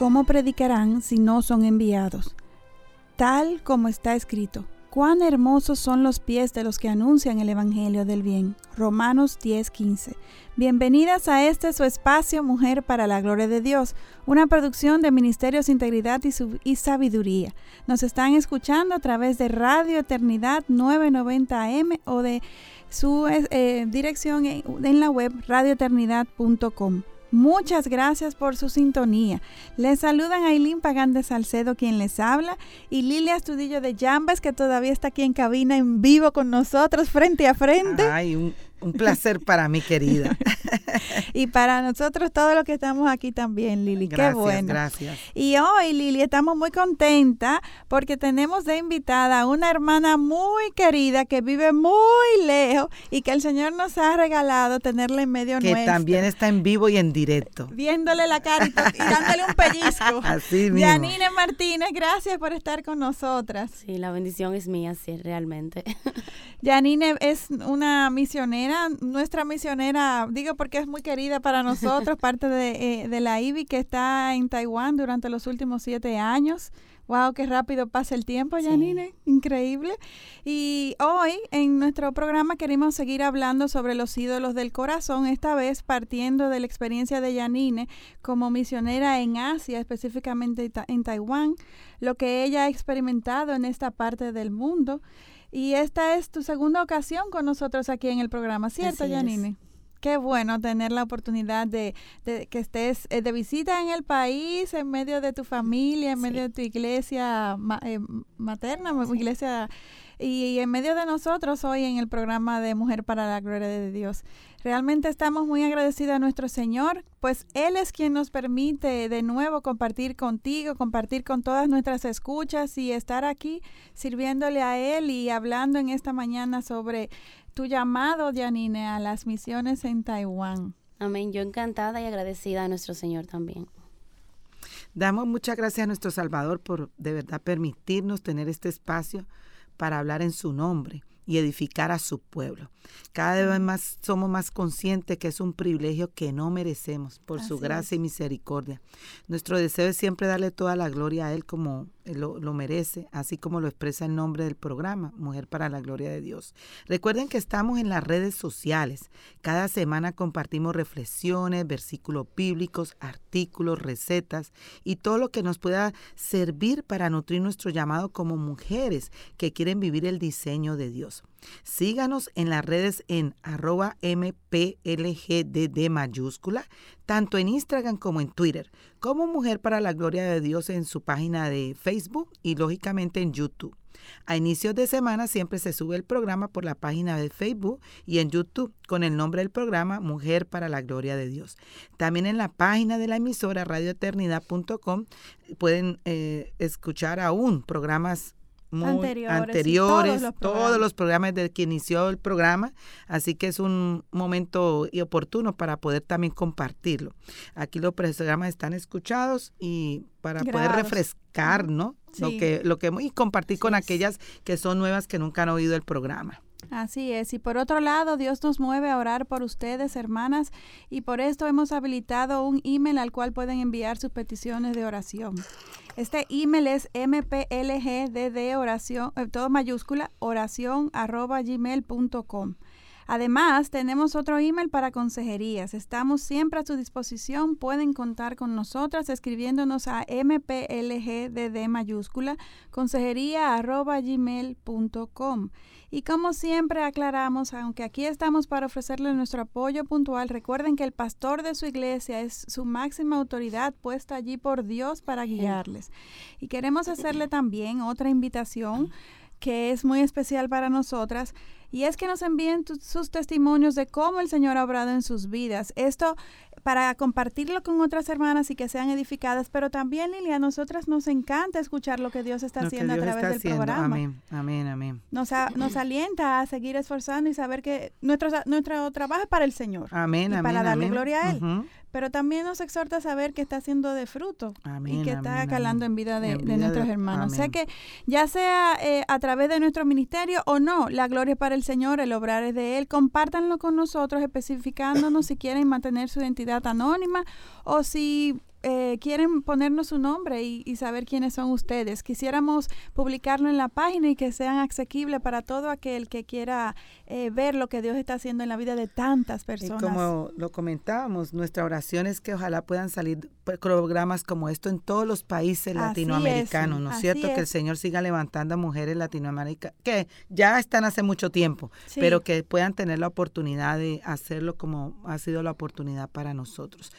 Cómo predicarán si no son enviados? Tal como está escrito. Cuán hermosos son los pies de los que anuncian el Evangelio del Bien. Romanos 10:15. Bienvenidas a este su espacio Mujer para la Gloria de Dios, una producción de Ministerios Integridad y, Sabiduría. Nos están escuchando a través de Radio Eternidad 990 AM o de su eh, dirección en la web radioeternidad.com. Muchas gracias por su sintonía. Les saludan Aileen Pagán de Salcedo, quien les habla, y Lilia Estudillo de Jambas, que todavía está aquí en cabina en vivo con nosotros, frente a frente. Ay, un, un placer para mí, querida. y para nosotros todos los que estamos aquí también, Lili. Qué bueno. Gracias. Y hoy, Lili, estamos muy contentas porque tenemos de invitada a una hermana muy querida que vive muy lejos y que el Señor nos ha regalado tenerla en medio que nuestro. Que también está en vivo y en directo. Viéndole la cara y, dándole un pellizco. Así mismo. Yanine Martínez, gracias por estar con nosotras. Sí, la bendición es mía, sí, realmente. Yanine es una misionera nuestra misionera, digo porque es muy querida para nosotros, parte de, eh, de la IBI que está en Taiwán durante los últimos siete años. Wow, qué rápido pasa el tiempo, Janine. Increíble. Y hoy en nuestro programa queremos seguir hablando sobre los ídolos del corazón, esta vez partiendo de la experiencia de Janine como misionera en Asia, específicamente en Taiwán, lo que ella ha experimentado en esta parte del mundo. Y esta es tu segunda ocasión con nosotros aquí en el programa, ¿cierto, Janine? Qué bueno tener la oportunidad de, que estés eh, de visita en el país, en medio de tu familia, en medio de tu iglesia eh, materna, iglesia y, en medio de nosotros hoy en el programa de Mujer para la Gloria de Dios. Realmente estamos muy agradecidos a nuestro Señor, pues Él es quien nos permite de nuevo compartir contigo, compartir con todas nuestras escuchas y estar aquí sirviéndole a Él y hablando en esta mañana sobre tu llamado, Janine, a las misiones en Taiwán. Amén. Yo encantada y agradecida a nuestro Señor también. Damos muchas gracias a nuestro Salvador por de verdad permitirnos tener este espacio para hablar en su nombre y edificar a su pueblo. Cada vez más somos más conscientes que es un privilegio que no merecemos por su gracia y misericordia. Nuestro deseo es siempre darle toda la gloria a Él como lo, lo, merece, así como lo expresa el nombre del programa, Mujer para la Gloria de Dios. Recuerden que estamos en las redes sociales. Cada semana compartimos reflexiones, versículos bíblicos, artículos, recetas y todo lo que nos pueda servir para nutrir nuestro llamado como mujeres que quieren vivir el diseño de Dios. Síganos en las redes en arroba mplgdd mayúscula, tanto en Instagram como en Twitter, como Mujer para la Gloria de Dios en su página de Facebook y lógicamente en YouTube. A inicios de semana siempre se sube el programa por la página de Facebook y en YouTube con el nombre del programa Mujer para la Gloria de Dios. También en la página de la emisora radioeternidad.com pueden eh, escuchar aún programas anteriores, todos, los programas desde que inició el programa, así que es un momento y oportuno para poder también compartirlo. Aquí los programas están escuchados y para poder refrescar, ¿no? Lo que lo que y compartir con aquellas que son nuevas que nunca han oído el programa. Así es. Y por otro lado, Dios nos mueve a orar por ustedes, hermanas, y por esto hemos habilitado un email al cual pueden enviar sus peticiones de oración. Este email es mplgdd oración, eh, todo mayúscula, oración arroba gmail.com. Además, tenemos otro email para consejerías. Estamos siempre a su disposición. Pueden contar con nosotras escribiéndonos a mplgdd mayúscula, consejería arroba gmail.com. Y como siempre aclaramos, aunque aquí estamos para ofrecerles nuestro apoyo puntual, recuerden que el pastor de su iglesia es su máxima autoridad puesta allí por Dios para guiarles. Y queremos hacerle también otra invitación que es muy especial para nosotras y es que nos envíen sus testimonios de cómo el Señor ha obrado en sus vidas. Esto para compartirlo con otras hermanas y que sean edificadas, pero también, Lilia, a nosotras nos encanta escuchar lo que Dios está haciendo a través del programa. Amén, amén, amén. Nos, nos alienta a seguir esforzando y saber que nuestro, nuestro trabajo es para el Señor. Amén, y Para darle gloria a Él pero también nos exhorta a saber que está haciendo de fruto y que está calando en vida de, nuestros hermanos. O sea que ya sea eh, a través de nuestro ministerio o no, la gloria es para el Señor, el obrar es de Él. Compártanlo con nosotros, especificándonos si quieren mantener su identidad anónima o si eh, quieren ponernos su nombre y, saber quiénes son ustedes. Quisiéramos publicarlo en la página y que sean asequibles para todo aquel que quiera eh, ver lo que Dios está haciendo en la vida de tantas personas. Y como lo comentábamos, nuestra oración es que ojalá puedan salir programas como esto en todos los países latinoamericanos, ¿no es cierto? Que el Señor siga levantando a mujeres latinoamericanas, que ya están hace mucho tiempo, pero que puedan tener la oportunidad de hacerlo como ha sido la oportunidad para nosotros.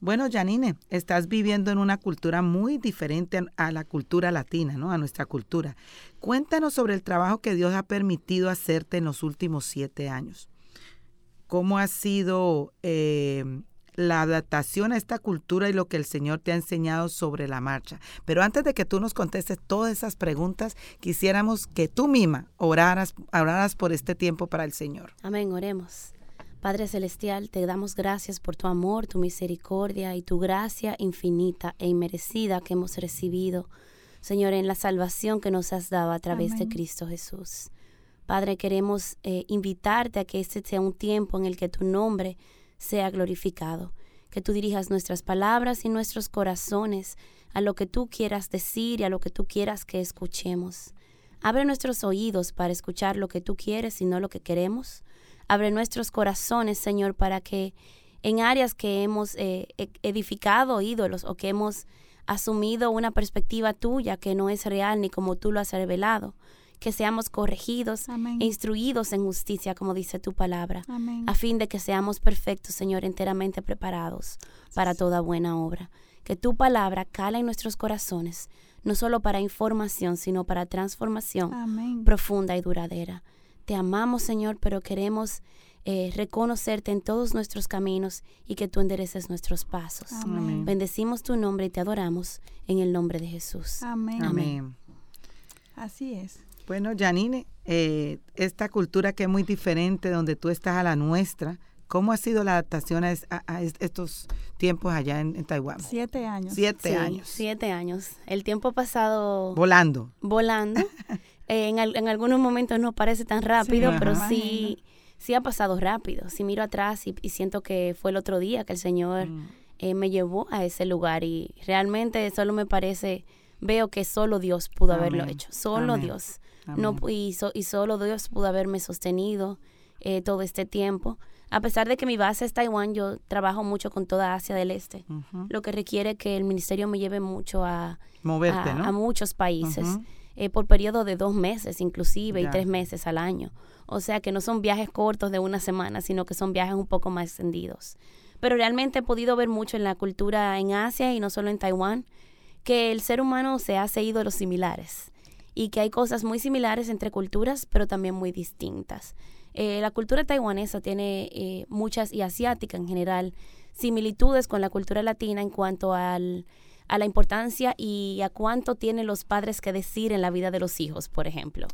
Bueno, Janine, estás viviendo en una cultura muy diferente a la cultura latina, ¿no? A nuestra cultura. Cuéntanos sobre el trabajo que Dios ha permitido hacerte en los últimos siete años. ¿Cómo ha sido eh, la adaptación a esta cultura y lo que el Señor te ha enseñado sobre la marcha? Pero antes de que tú nos contestes todas esas preguntas, quisiéramos que tú misma oraras, oraras por este tiempo para el Señor. Amén, oremos. Padre Celestial, te damos gracias por tu amor, tu misericordia y tu gracia infinita e inmerecida que hemos recibido, Señor, en la salvación que nos has dado a través de Cristo Jesús. Padre, queremos eh, invitarte a que este sea un tiempo en el que tu nombre sea glorificado, que tú dirijas nuestras palabras y nuestros corazones a lo que tú quieras decir y a lo que tú quieras que escuchemos. Abre nuestros oídos para escuchar lo que tú quieres y no lo que queremos. Abre nuestros corazones, Señor, para que en áreas que hemos eh, e, edificado ídolos o que hemos asumido una perspectiva tuya que no es real ni como tú lo has revelado, que seamos corregidos e instruidos en justicia, como dice tu palabra, a fin de que seamos perfectos, Señor, enteramente preparados para toda buena obra. Que tu palabra cala en nuestros corazones, no solo para información, sino para transformación profunda y duradera. Te amamos, Señor, pero queremos eh, reconocerte en todos nuestros caminos y que tú endereces nuestros pasos. Bendecimos tu nombre y te adoramos en el nombre de Jesús. Amén. Amén. Así es. Bueno, Janine, eh, esta cultura que es muy diferente, donde tú estás a la nuestra, ¿cómo ha sido la adaptación a, estos tiempos allá en, Taiwán? Siete años. Siete años. Siete años. El tiempo pasado... Volando. Volando. en, en, algunos momentos no parece tan rápido, pero sí, sí ha pasado rápido. Si miro atrás y, siento que fue el otro día que el Señor mm. eh, me llevó a ese lugar y realmente solo me parece, veo que solo Dios pudo haberlo hecho, solo Dios. No, y, y, solo Dios pudo haberme sostenido eh, todo este tiempo. A pesar de que mi base es Taiwán, yo trabajo mucho con toda Asia del Este, lo que requiere que el ministerio me lleve mucho a, a, muchos países. Eh, por periodo de dos meses inclusive y tres meses al año. O sea que no son viajes cortos de una semana, sino que son viajes un poco más extendidos. Pero realmente he podido ver mucho en la cultura en Asia y no solo en Taiwán, que el ser humano se hace ídolos similares y que hay cosas muy similares entre culturas, pero también muy distintas. Eh, la cultura taiwanesa tiene eh, muchas, y asiática en general, similitudes con la cultura latina en cuanto al a la importancia y a cuánto tienen los padres que decir en la vida de los hijos, por ejemplo.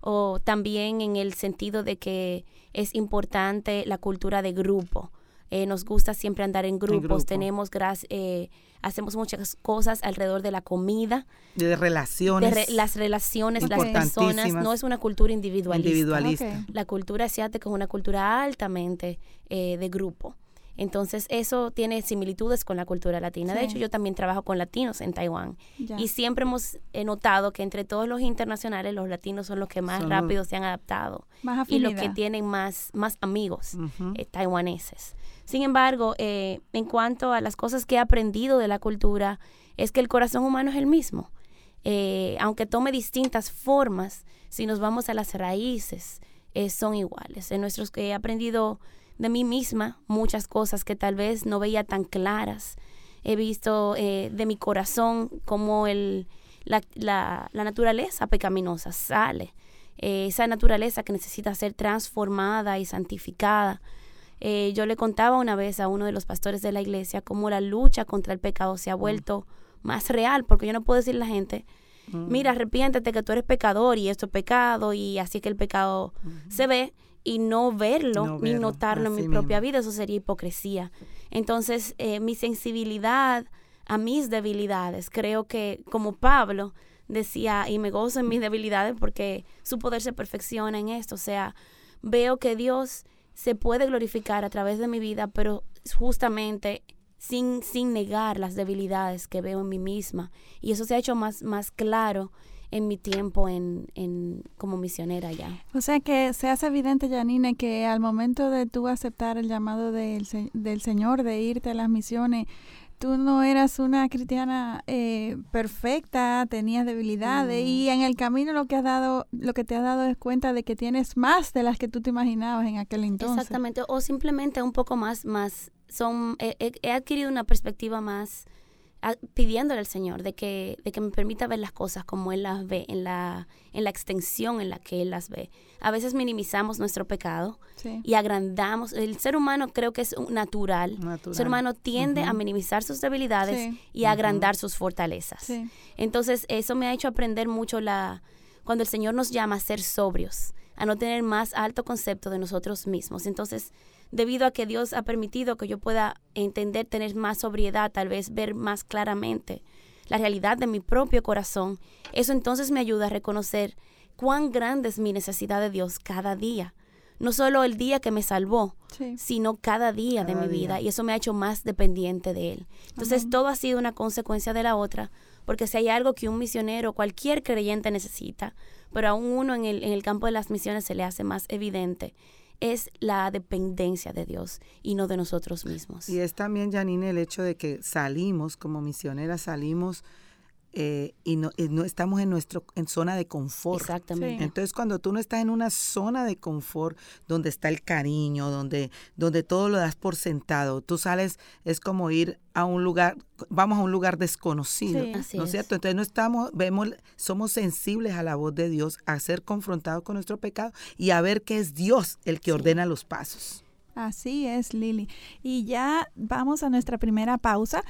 O también en el sentido de que es importante la cultura de grupo. Eh, nos gusta siempre andar en grupos, tenemos eh, hacemos muchas cosas alrededor de la comida, de relaciones, las relaciones, las personas, no es una cultura individualista. La cultura asiática es una cultura altamente eh, de grupo. Entonces eso tiene similitudes con la cultura latina. De hecho, yo también trabajo con latinos en Taiwán y siempre hemos notado que entre todos los internacionales los latinos son los que más rápido se han adaptado y los que tienen más, más amigos eh, taiwaneses. Sin embargo, eh, en cuanto a las cosas que he aprendido de la cultura, es que el corazón humano es el mismo. Eh, aunque tome distintas formas, si nos vamos a las raíces, son iguales. En nuestros que he aprendido de mí misma muchas cosas que tal vez no veía tan claras. He visto eh, de mi corazón cómo el, la, la, naturaleza pecaminosa sale, eh, esa naturaleza que necesita ser transformada y santificada. Eh, yo le contaba una vez a uno de los pastores de la iglesia cómo la lucha contra el pecado se ha mm. vuelto más real, porque yo no puedo decirle a la gente, mm. mira, arrepiéntete que tú eres pecador y esto es pecado y así que el pecado se ve y no verlo, ni notarlo en mi propia vida, eso sería hipocresía. Entonces, eh, mi sensibilidad a mis debilidades, creo que como Pablo decía, y me gozo en mis debilidades porque su poder se perfecciona en esto, o sea, veo que Dios se puede glorificar a través de mi vida, pero justamente sin, sin negar las debilidades que veo en mí misma. Y eso se ha hecho más, más claro en mi tiempo en, en, como misionera ya. O sea que se hace evidente, Janine, que al momento de tú aceptar el llamado del, del Señor de irte a las misiones, tú no eras una cristiana eh, perfecta, tenías debilidades y en el camino lo que has dado, lo que te has dado es cuenta de que tienes más de las que tú te imaginabas en aquel entonces. Exactamente, o simplemente un poco más, más, son, he adquirido una perspectiva más pidiéndole al Señor de que, de que me permita ver las cosas como Él las ve, en la, en la extensión en la que Él las ve. A veces minimizamos nuestro pecado y agrandamos. El ser humano creo que es natural. El ser humano tiende a minimizar sus debilidades y a agrandar sus fortalezas. Entonces, eso me ha hecho aprender mucho la cuando el Señor nos llama a ser sobrios, a no tener más alto concepto de nosotros mismos. Entonces, debido a que Dios ha permitido que yo pueda entender, tener más sobriedad, tal vez ver más claramente la realidad de mi propio corazón, eso entonces me ayuda a reconocer cuán grande es mi necesidad de Dios cada día. No solo el día que me salvó, sino cada día de mi vida. Y eso me ha hecho más dependiente de Él. Entonces todo ha sido una consecuencia de la otra, porque si hay algo que un misionero, cualquier creyente necesita, pero aún uno en el, en el campo de las misiones se le hace más evidente, es la dependencia de Dios y no de nosotros mismos. Y es también, Janine, el hecho de que salimos como misioneras, salimos eh, y, no, no, estamos en nuestro en zona de confort. Exactamente. Entonces, cuando tú no estás en una zona de confort donde está el cariño, donde, donde todo lo das por sentado, tú sales, es como ir a un lugar, vamos a un lugar desconocido, ¿no es cierto? Entonces no estamos, vemos, somos sensibles a la voz de Dios, a ser confrontados con nuestro pecado y a ver que es Dios el que ordena los pasos. Así es, Lili. Y ya vamos a nuestra primera pausa.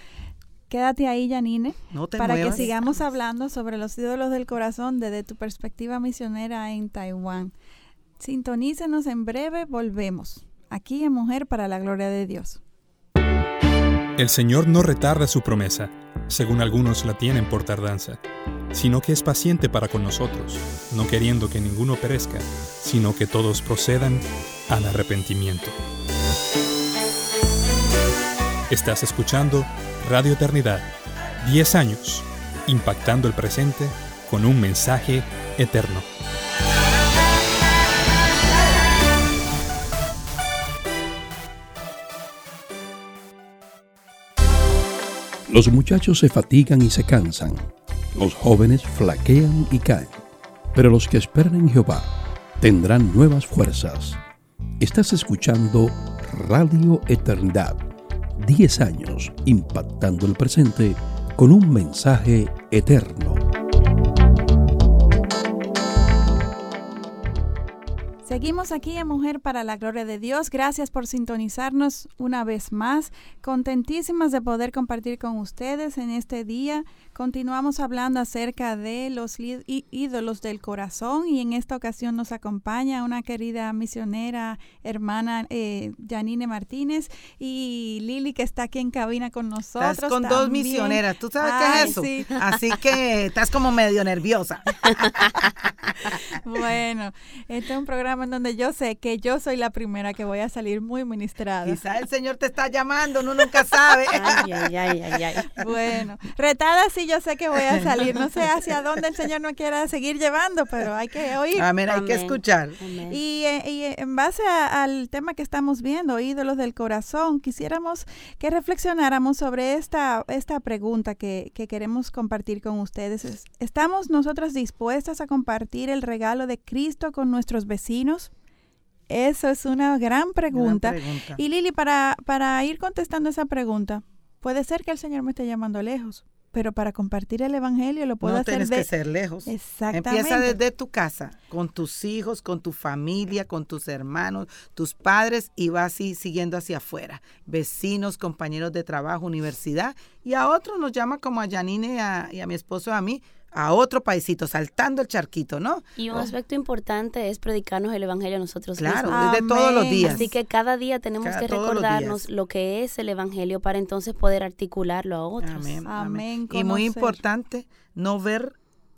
Quédate ahí, Janine, para que sigamos hablando sobre los ídolos del corazón desde tu perspectiva misionera en Taiwán. Sintonícenos en breve, volvemos. Aquí en Mujer para la Gloria de Dios. El Señor no retarda su promesa, según algunos la tienen por tardanza, sino que es paciente para con nosotros, no queriendo que ninguno perezca, sino que todos procedan al arrepentimiento. Estás escuchando Radio Eternidad, 10 años, impactando el presente con un mensaje eterno. Los muchachos se fatigan y se cansan, los jóvenes flaquean y caen, pero los que esperan en Jehová tendrán nuevas fuerzas. Estás escuchando Radio Eternidad 10 años impactando el presente con un mensaje eterno. Seguimos aquí en Mujer para la Gloria de Dios. Gracias por sintonizarnos una vez más. Contentísimas de poder compartir con ustedes en este día Continuamos hablando acerca de los ídolos del corazón y en esta ocasión nos acompaña una querida misionera, hermana eh, Janine Martínez y Lili que está aquí en cabina con nosotros. Estás con dos misioneras, ¿tú sabes qué es eso? Así que estás como medio nerviosa. bueno, este es un programa en donde yo sé que yo soy la primera que voy a salir muy ministrada. Quizá el Señor te está llamando, uno nunca sabe. ay, ay, ay, ay, ay. Bueno, retada sí yo sé que voy a salir. No sé hacia dónde el Señor no quiera seguir llevando, pero hay que oír. Amén, hay que escuchar. Y, eh, y, en base al tema que estamos viendo, ídolos del corazón, quisiéramos que reflexionáramos sobre esta, esta pregunta que, que queremos compartir con ustedes. ¿Estamos nosotras dispuestas a compartir el regalo de Cristo con nuestros vecinos? Eso es una gran pregunta. gran pregunta. Y Lili, para, para ir contestando esa pregunta, puede ser que el Señor me esté llamando lejos pero para compartir el evangelio lo puedo no hacer tienes que ser lejos. Exactamente. Empieza desde tu casa, con tus hijos, con tu familia, con tus hermanos, tus padres y va así siguiendo hacia afuera. Vecinos, compañeros de trabajo, universidad y a otros nos llama como a Janine y a, y a mi esposo a mí a otro paisito, saltando el charquito, ¿no? Y un aspecto importante es predicarnos el Evangelio a nosotros claro, mismos. desde todos los días. Así que cada día tenemos Cada- que recordarnos lo que es el Evangelio para entonces poder articularlo a otros. Amén, Amén, Y muy importante, no ver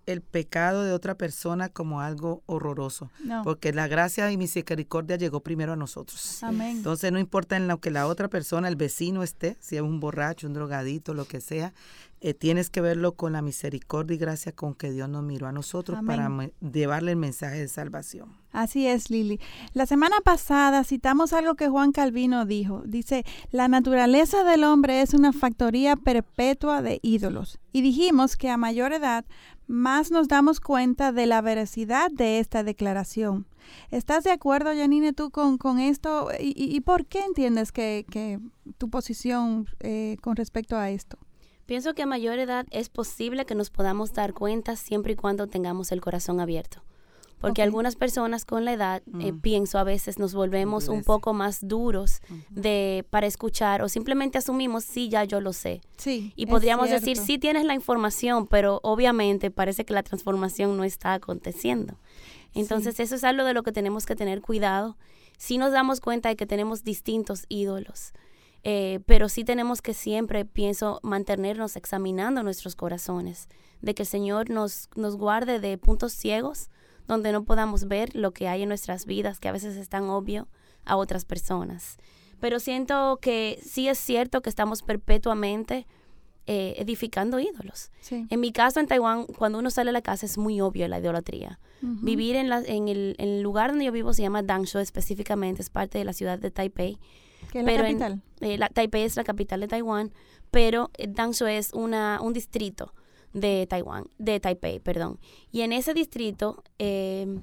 el pecado de otra persona como algo horroroso, No. porque la gracia y misericordia llegó primero a nosotros. Amén. Entonces no importa en lo que la otra persona, el vecino esté, si es un borracho, un drogadito, lo que sea, eh, tienes que verlo con la misericordia y gracia con que Dios nos miró a nosotros Amén. para llevarle el mensaje de salvación. Así es, Lili. La semana pasada citamos algo que Juan Calvino dijo. Dice, la naturaleza del hombre es una factoría perpetua de ídolos. Y dijimos que a mayor edad, más nos damos cuenta de la veracidad de esta declaración. ¿Estás de acuerdo, Janine, tú con, con esto? ¿Y, y- y por qué entiendes que, que tu posición eh, con respecto a esto? Pienso que a mayor edad es posible que nos podamos dar cuenta siempre y cuando tengamos el corazón abierto. Porque algunas personas con la edad, eh, Mm. pienso a veces nos volvemos un poco más duros de para escuchar o simplemente asumimos sí ya yo lo sé Sí. y podríamos decir sí tienes la información pero obviamente parece que la transformación no está aconteciendo. Entonces eso es algo de lo que tenemos que tener cuidado. Si nos damos cuenta de que tenemos distintos ídolos eh, pero sí tenemos que siempre, pienso, mantenernos examinando nuestros corazones, de que el Señor nos, nos guarde de puntos ciegos donde no podamos ver lo que hay en nuestras vidas, que a veces es tan obvio a otras personas. Pero siento que sí es cierto que estamos perpetuamente eh, edificando ídolos. Sí. En mi caso, en Taiwán, cuando uno sale a la casa es muy obvio la idolatría. Vivir en, la, en, el, en el lugar donde yo vivo se llama Dangshuo específicamente, es parte de la ciudad de Taipei. ¿Qué es la pero en- capital? Eh, la, Taipei es la capital de Taiwán, pero eh, Dangshuo es una, un distrito de Taiwán, de Taipei, perdón. Y en ese distrito eh,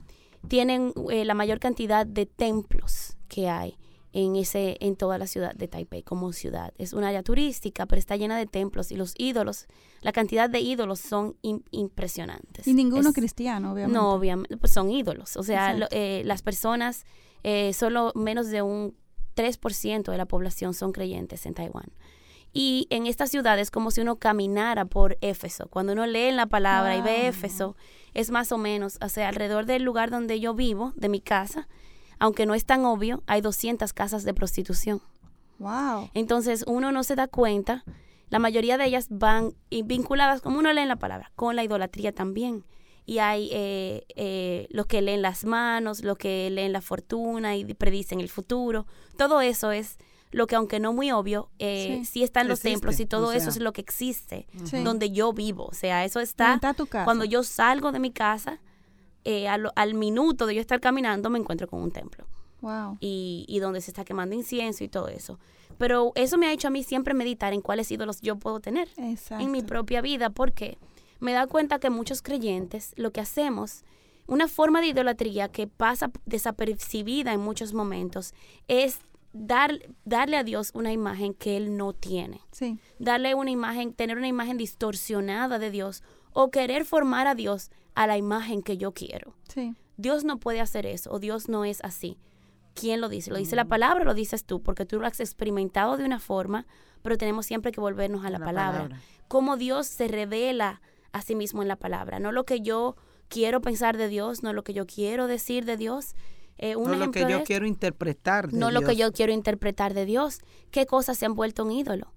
tienen eh, la mayor cantidad de templos que hay en ese en toda la ciudad de Taipei como ciudad. Es un área turística, pero está llena de templos y los ídolos, la cantidad de ídolos son im- impresionantes. Y ninguno Es- cristiano, obviamente. no, obviamente, pues son ídolos. O sea, lo- eh, las personas, eh, solo menos de un 3% de la población son creyentes en Taiwán. Y en esta ciudad es como si uno caminara por Éfeso. Cuando uno lee en la palabra y ve Wow. Éfeso, es más o menos, o sea, alrededor del lugar donde yo vivo, de mi casa, aunque no es tan obvio, hay 200 casas de prostitución. Wow. Entonces uno no se da cuenta, la mayoría de ellas van vinculadas, como uno lee en la palabra, con la idolatría también. Y hay eh, eh, los que leen las manos, los que leen la fortuna y predicen el futuro. Todo eso es lo que, aunque no muy obvio, eh, Sí. sí. está en los Existe, templos y todo o eso es lo que existe Sí. donde yo vivo. O sea, eso está, Está tu casa. cuando yo salgo de mi casa, eh, al, al minuto de yo estar caminando me encuentro con un templo Wow. y, y donde se está quemando incienso y todo eso. Pero eso me ha hecho a mí siempre meditar en cuáles ídolos yo puedo tener Exacto. en mi propia vida, porque me da cuenta que muchos creyentes lo que hacemos, una forma de idolatría que pasa desapercibida en muchos momentos, es dar, darle a Dios una imagen que Él no tiene Sí. darle una imagen, tener una imagen distorsionada de Dios o querer formar a Dios a la imagen que yo quiero. Sí. Dios no puede hacer eso o Dios no es así. ¿Quién lo dice? ¿Lo dice la palabra o lo dices tú? Porque tú lo has experimentado de una forma, pero tenemos siempre que volvernos a la, La palabra. palabra. Cómo Dios se revela a sí mismo en la palabra. No lo que yo quiero pensar de Dios, no lo que yo quiero decir de Dios. Eh, un No lo que yo quiero interpretar. de no lo que yo quiero interpretar de Dios. ¿Qué cosas se han vuelto un ídolo?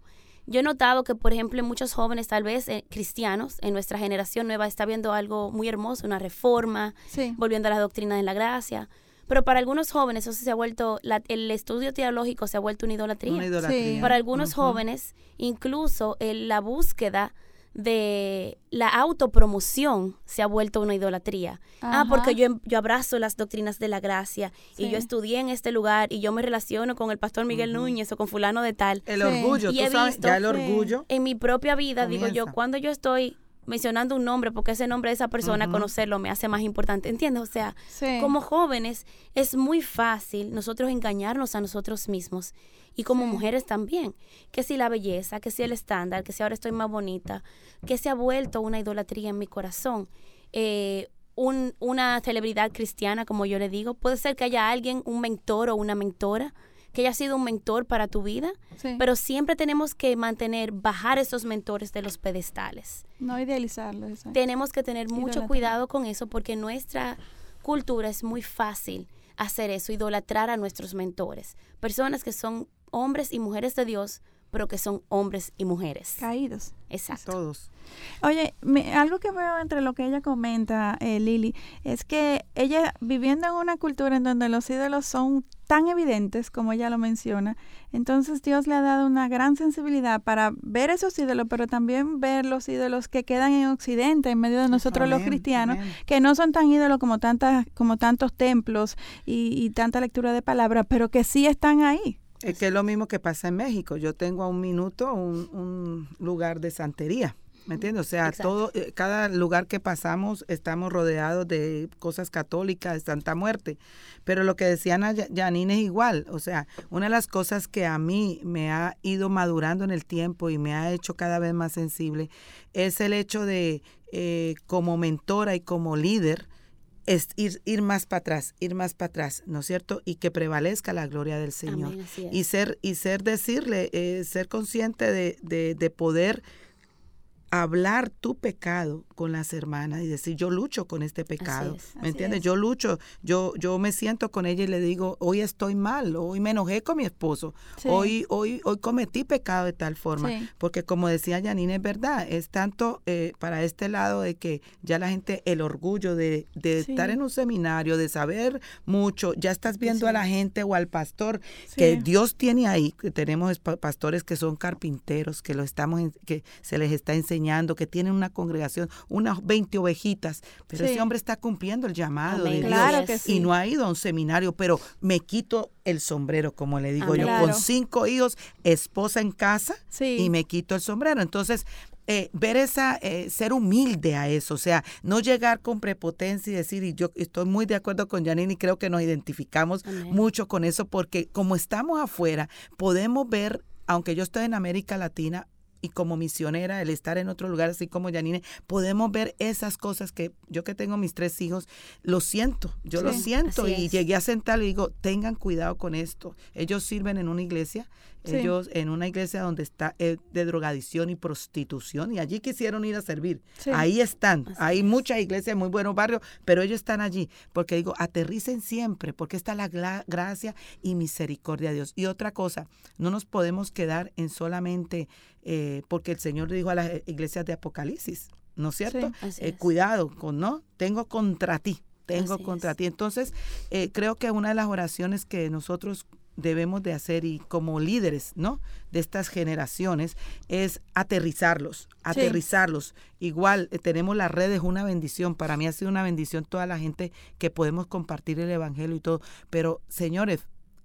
Yo he notado que, por ejemplo, en muchos jóvenes, tal vez eh, cristianos, en nuestra generación nueva, está viendo algo muy hermoso, una reforma, Sí. volviendo a las doctrinas de la gracia. Pero para algunos jóvenes eso se ha vuelto, la- el estudio teológico se ha vuelto una idolatría. Una idolatría. Sí. Para algunos jóvenes, incluso el- la búsqueda de la autopromoción se ha vuelto una idolatría. Ah, porque yo, em- yo abrazo las doctrinas de la gracia y yo estudié en este lugar y yo me relaciono con el pastor Miguel Núñez o con fulano de tal. El Sí. orgullo, Y tú he sabes, visto ya el orgullo. En mi propia vida, digo yo, cuando yo estoy mencionando un nombre porque ese nombre de esa persona, conocerlo me hace más importante. ¿Entiendes? O sea, como jóvenes es muy fácil nosotros engañarnos a nosotros mismos y como mujeres también. Que si la belleza, que si el estándar, que si ahora estoy más bonita, que se ha vuelto una idolatría en mi corazón. Eh, un, una celebridad cristiana, como yo le digo, puede ser que haya alguien, un mentor o una mentora, que haya sido un mentor para tu vida, pero siempre tenemos que mantener, bajar esos mentores de los pedestales. No idealizarlos. Tenemos que tener mucho cuidado con eso porque nuestra cultura es muy fácil hacer eso, idolatrar a nuestros mentores, personas que son hombres y mujeres de Dios, pero que son hombres y mujeres. Caídos. Exacto. Todos. Oye, algo que veo entre lo que ella comenta, eh, Lili, es que ella viviendo en una cultura en donde los ídolos son tan evidentes como ella lo menciona, entonces Dios le ha dado una gran sensibilidad para ver esos ídolos, pero también ver los ídolos que quedan en Occidente, en medio de nosotros los cristianos, que no son tan ídolos como tantas, como tantos templos y, y tanta lectura de palabras, pero que sí están ahí. Es que es lo mismo que pasa en México. Yo tengo a un minuto un, lugar de santería. ¿Me entiendes? O sea, todo, eh, cada lugar que pasamos estamos rodeados de cosas católicas, de Santa Muerte. Pero lo que decía Janine es igual. O sea, una de las cosas que a mí me ha ido madurando en el tiempo y me ha hecho cada vez más sensible es el hecho de, eh, como mentora y como líder, es ir, ir más para atrás, ir más para atrás, ¿no es cierto? Y que prevalezca la gloria del Señor. y ser, y ser decirle, eh, ser consciente de, de, de poder hablar tu pecado con las hermanas y decir yo lucho con este pecado, ¿me entiendes? Yo lucho, yo yo me siento con ella y le digo hoy estoy mal, hoy me enojé con mi esposo, hoy hoy hoy cometí pecado de tal forma, porque como decía Janine es verdad, es tanto eh, para este lado de que ya la gente el orgullo de, de estar en un seminario, de saber mucho, ya estás viendo a la gente o al pastor que Dios tiene ahí, que tenemos pastores que son carpinteros, que lo estamos que se les está enseñando que tienen una congregación, unas 20 ovejitas, pero ese hombre está cumpliendo el llamado de Dios y no ha ido a un seminario, pero me quito el sombrero, como le digo yo, con cinco hijos, esposa en casa y me quito el sombrero. Entonces, eh, ver esa, eh, ser humilde a eso, o sea, no llegar con prepotencia y decir, y yo estoy muy de acuerdo con Janine y creo que nos identificamos mucho con eso, porque como estamos afuera, podemos ver, aunque yo estoy en América Latina, y como misionera, el estar en otro lugar, así como Janine, podemos ver esas cosas que yo que tengo mis tres hijos, lo siento, yo lo siento y llegué a sentar y digo, tengan cuidado con esto. Ellos sirven en una iglesia ellos en una iglesia donde está eh, de drogadicción y prostitución y allí quisieron ir a servir. Ahí están. Hay muchas iglesias, muy buenos barrios, pero ellos están allí porque digo, aterricen siempre porque está la gracia y misericordia de Dios. Y otra cosa, no nos podemos quedar en solamente eh, porque el Señor le dijo a las iglesias de Apocalipsis, ¿no es cierto? Eh, cuidado con, ¿no? Tengo contra ti tengo contra ti. Entonces, creo que una de las oraciones que nosotros debemos de hacer y como líderes, ¿no? De estas generaciones es aterrizarlos, aterrizarlos. Igual eh, tenemos las redes, una bendición. Para mí ha sido una bendición toda la gente que podemos compartir el evangelio y todo. Pero señores,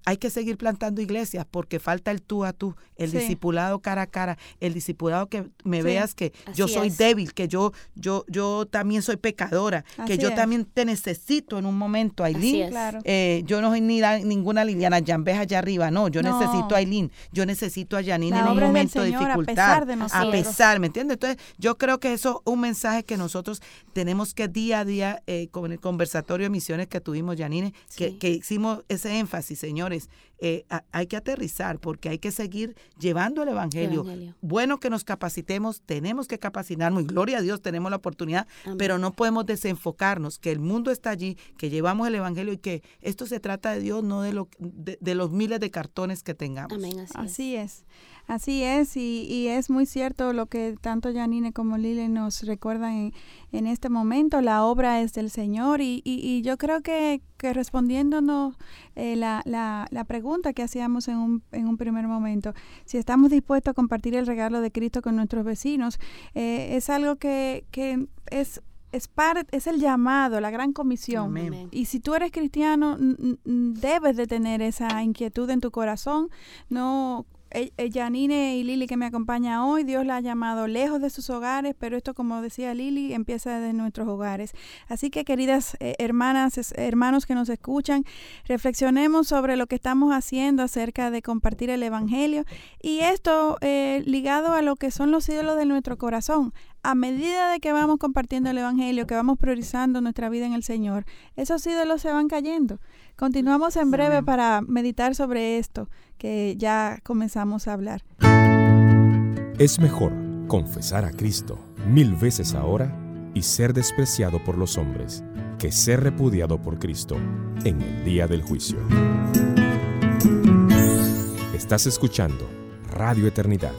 hay que seguir plantando iglesias porque falta el tú a tú, el discipulado cara a cara, el discipulado que me veas que yo soy débil, que yo yo yo también soy pecadora, que yo también te necesito en un momento, Aileen. Eh, yo no soy ni ninguna Liliana Llambes allá arriba, no, yo necesito a Aileen, yo necesito a Janine en un momento de dificultad, a pesar, a pesar, ¿me entiendes? Entonces, yo creo que eso es un mensaje que nosotros tenemos que día a día, eh, con el conversatorio de misiones que tuvimos, Janine, que, que hicimos ese énfasis, señores, eh, hay que aterrizar porque hay que seguir llevando el evangelio. Bueno que nos capacitemos, tenemos que capacitarnos y gloria a Dios tenemos la oportunidad, pero no podemos desenfocarnos, que el mundo está allí, que llevamos el evangelio y que esto se trata de Dios, no de, lo, de, los miles de cartones que tengamos. así, es. Así es, y, es muy cierto lo que tanto Janine como Lile nos recuerdan en, este momento. La obra es del Señor y, y, yo creo que, que respondiéndonos eh, la, la, la, pregunta que hacíamos en un, en un primer momento, si estamos dispuestos a compartir el regalo de Cristo con nuestros vecinos, eh, es algo que, que es es, parte, es el llamado, la gran comisión. Y si tú eres cristiano, debes de tener esa inquietud en tu corazón, no eh, eh, Janine y Lili que me acompaña hoy, Dios la ha llamado lejos de sus hogares, pero esto, como decía Lili, empieza de nuestros hogares. Así que, queridas hermanas, hermanos que nos escuchan, reflexionemos sobre lo que estamos haciendo acerca de compartir el Evangelio y esto ligado a lo que son los ídolos de nuestro corazón a medida de que vamos compartiendo el Evangelio, que vamos priorizando nuestra vida en el Señor, esos ídolos se van cayendo. Continuamos en breve para meditar sobre esto, que ya comenzamos a hablar. Es mejor confesar a Cristo mil veces ahora y ser despreciado por los hombres que ser repudiado por Cristo en el día del juicio. Estás escuchando Radio Eternidad,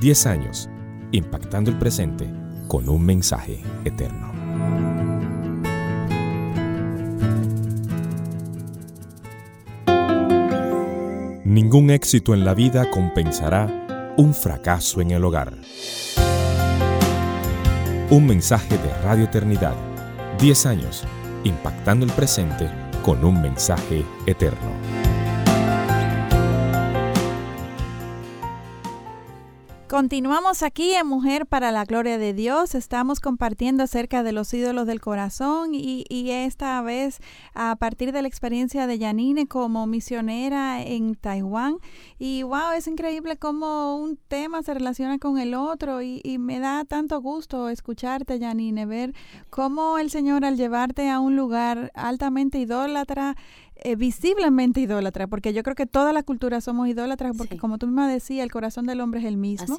10 años, impactando el presente con un mensaje eterno. Ningún éxito en la vida compensará un fracaso en el hogar. Un mensaje de Radio Eternidad. 10 años, impactando el presente con un mensaje eterno. Continuamos aquí en Mujer para la Gloria de Dios. Estamos compartiendo acerca de los ídolos del corazón y, esta vez a partir de la experiencia de Janine como misionera en Taiwán. Y wow, es increíble cómo un tema se relaciona con el otro y, y me da tanto gusto escucharte, Janine, ver cómo el Señor al llevarte a un lugar altamente idólatra, eh, visiblemente idólatra, porque yo creo que todas las culturas somos idólatras, porque como tú misma decías, el corazón del hombre es el mismo.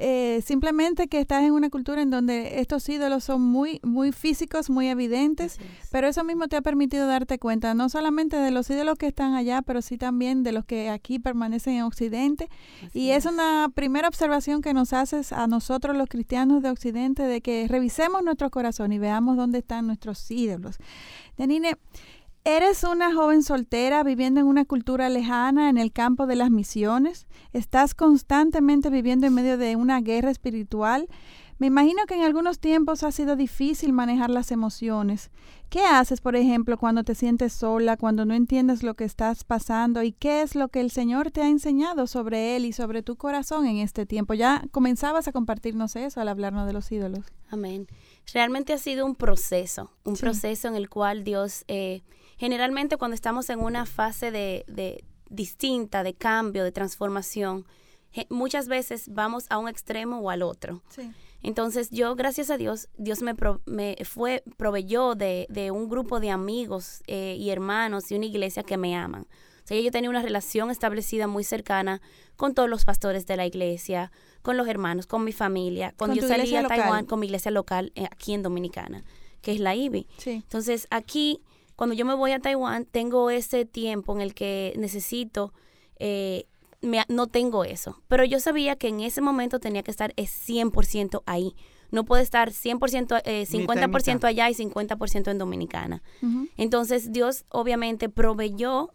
Eh, simplemente que estás en una cultura en donde estos ídolos son muy, muy físicos, muy evidentes, pero eso mismo te ha permitido darte cuenta no solamente de los ídolos que están allá, pero sí también de los que aquí permanecen en Occidente. y es, una primera observación que nos haces a nosotros los cristianos de Occidente de que revisemos nuestro corazón y veamos dónde están nuestros ídolos. Janine, ¿Eres una joven soltera viviendo en una cultura lejana en el campo de las misiones? ¿Estás constantemente viviendo en medio de una guerra espiritual? Me imagino que en algunos tiempos ha sido difícil manejar las emociones. ¿Qué haces, por ejemplo, cuando te sientes sola, cuando no entiendes lo que estás pasando y qué es lo que el Señor te ha enseñado sobre Él y sobre tu corazón en este tiempo? Ya comenzabas a compartirnos eso al hablarnos de los ídolos. Amén. Realmente ha sido un proceso, un proceso en el cual Dios eh, generalmente cuando estamos en una fase de, distinta, de cambio, de transformación, muchas veces vamos a un extremo o al otro. Entonces yo, gracias a Dios, Dios me, me fue, proveyó de, un grupo de amigos eh, y hermanos y una iglesia que me aman. O sea, yo tenía una relación establecida muy cercana con todos los pastores de la iglesia, con los hermanos, con mi familia. Cuando yo salía a Taiwán, con mi iglesia local eh, aquí en Dominicana, que es la IBI. Entonces aquí cuando yo me voy a Taiwán, tengo ese tiempo en el que necesito, eh, no tengo eso. Pero yo sabía que en ese momento tenía que estar 100% ahí. No puede estar 100%, eh, 50% allá y 50% en Dominicana. Entonces Dios obviamente proveyó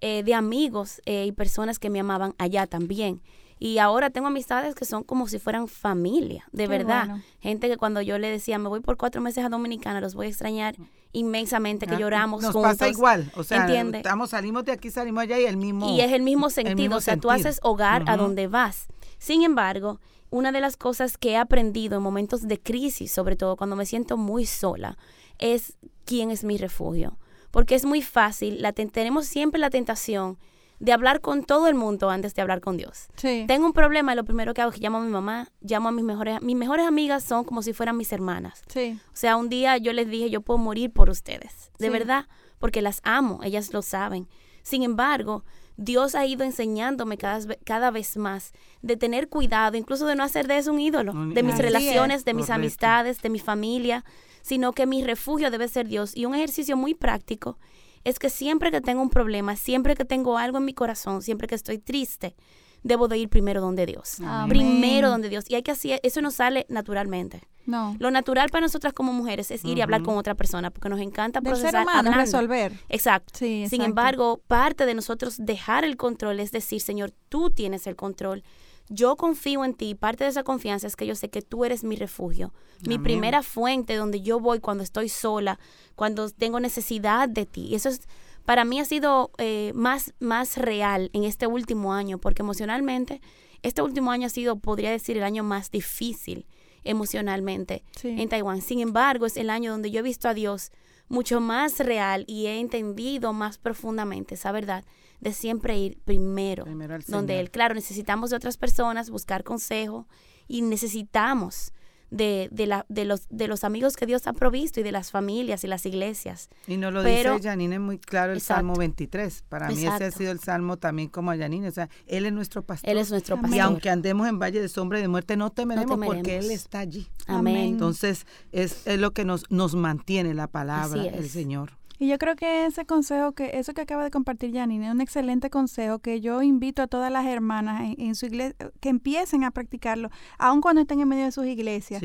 eh, de amigos eh, y personas que me amaban allá también. Y ahora tengo amistades que son como si fueran familia, de verdad. Gente que cuando yo le decía, me voy por cuatro meses a Dominicana, los voy a extrañar inmensamente, que ah, lloramos Nos juntos. pasa igual, o sea, estamos, salimos de aquí, salimos allá y el mismo... Y es el mismo sentido, o sea, tú haces hogar a donde vas. Sin embargo, una de las cosas que he aprendido en momentos de crisis, sobre todo cuando me siento muy sola, es quién es mi refugio. Porque es muy fácil, la tenemos siempre la tentación de hablar con todo el mundo antes de hablar con Dios. Tengo un problema y lo primero que hago es que llamo a mi mamá, llamo a mis mejores, mis mejores amigas son como si fueran mis hermanas. Sí. O sea, un día yo les dije, yo puedo morir por ustedes, de verdad, porque las amo, ellas lo saben. Sin embargo, Dios ha ido enseñándome cada, cada vez más de tener cuidado, incluso de no hacer de eso un ídolo, de mis relaciones, de mis amistades, de mi familia, sino que mi refugio debe ser Dios. Y un ejercicio muy práctico es que siempre que tengo un problema, siempre que tengo algo en mi corazón, siempre que estoy triste, debo de ir primero donde Dios. Primero donde Dios. Y hay que hacer, eso no sale naturalmente. No. Lo natural para nosotras como mujeres es ir y hablar con otra persona, porque nos encanta procesar ser resolver. Exacto. Sin embargo, parte de nosotros dejar el control es decir, Señor, tú tienes el control yo confío en ti. Parte de esa confianza es que yo sé que tú eres mi refugio, mi primera fuente donde yo voy cuando estoy sola, cuando tengo necesidad de ti. Y eso es para mí ha sido eh, más, más real en este último año, porque emocionalmente, este último año ha sido, podría decir, el año más difícil emocionalmente en Taiwán. Sin embargo, es el año donde yo he visto a Dios mucho más real y he entendido más profundamente esa verdad de siempre ir primero, donde él, claro, necesitamos de otras personas, buscar consejo y necesitamos de, de, la, de, los, de los amigos que Dios ha provisto y de las familias y las iglesias. Y no lo dice Janine muy claro el Salmo 23. Para mí ese ha sido el Salmo también como a Janine. O sea, Él es nuestro pastor. Él es nuestro pastor. Y aunque andemos en valle de sombra y de muerte, no temeremos, porque Él está allí. Amén. Entonces, es, es, lo que nos, nos mantiene la palabra, el Señor. Y yo creo que ese consejo, que eso que acaba de compartir Janine, es un excelente consejo que yo invito a todas las hermanas en, su iglesia que empiecen a practicarlo, aun cuando estén en medio de sus iglesias.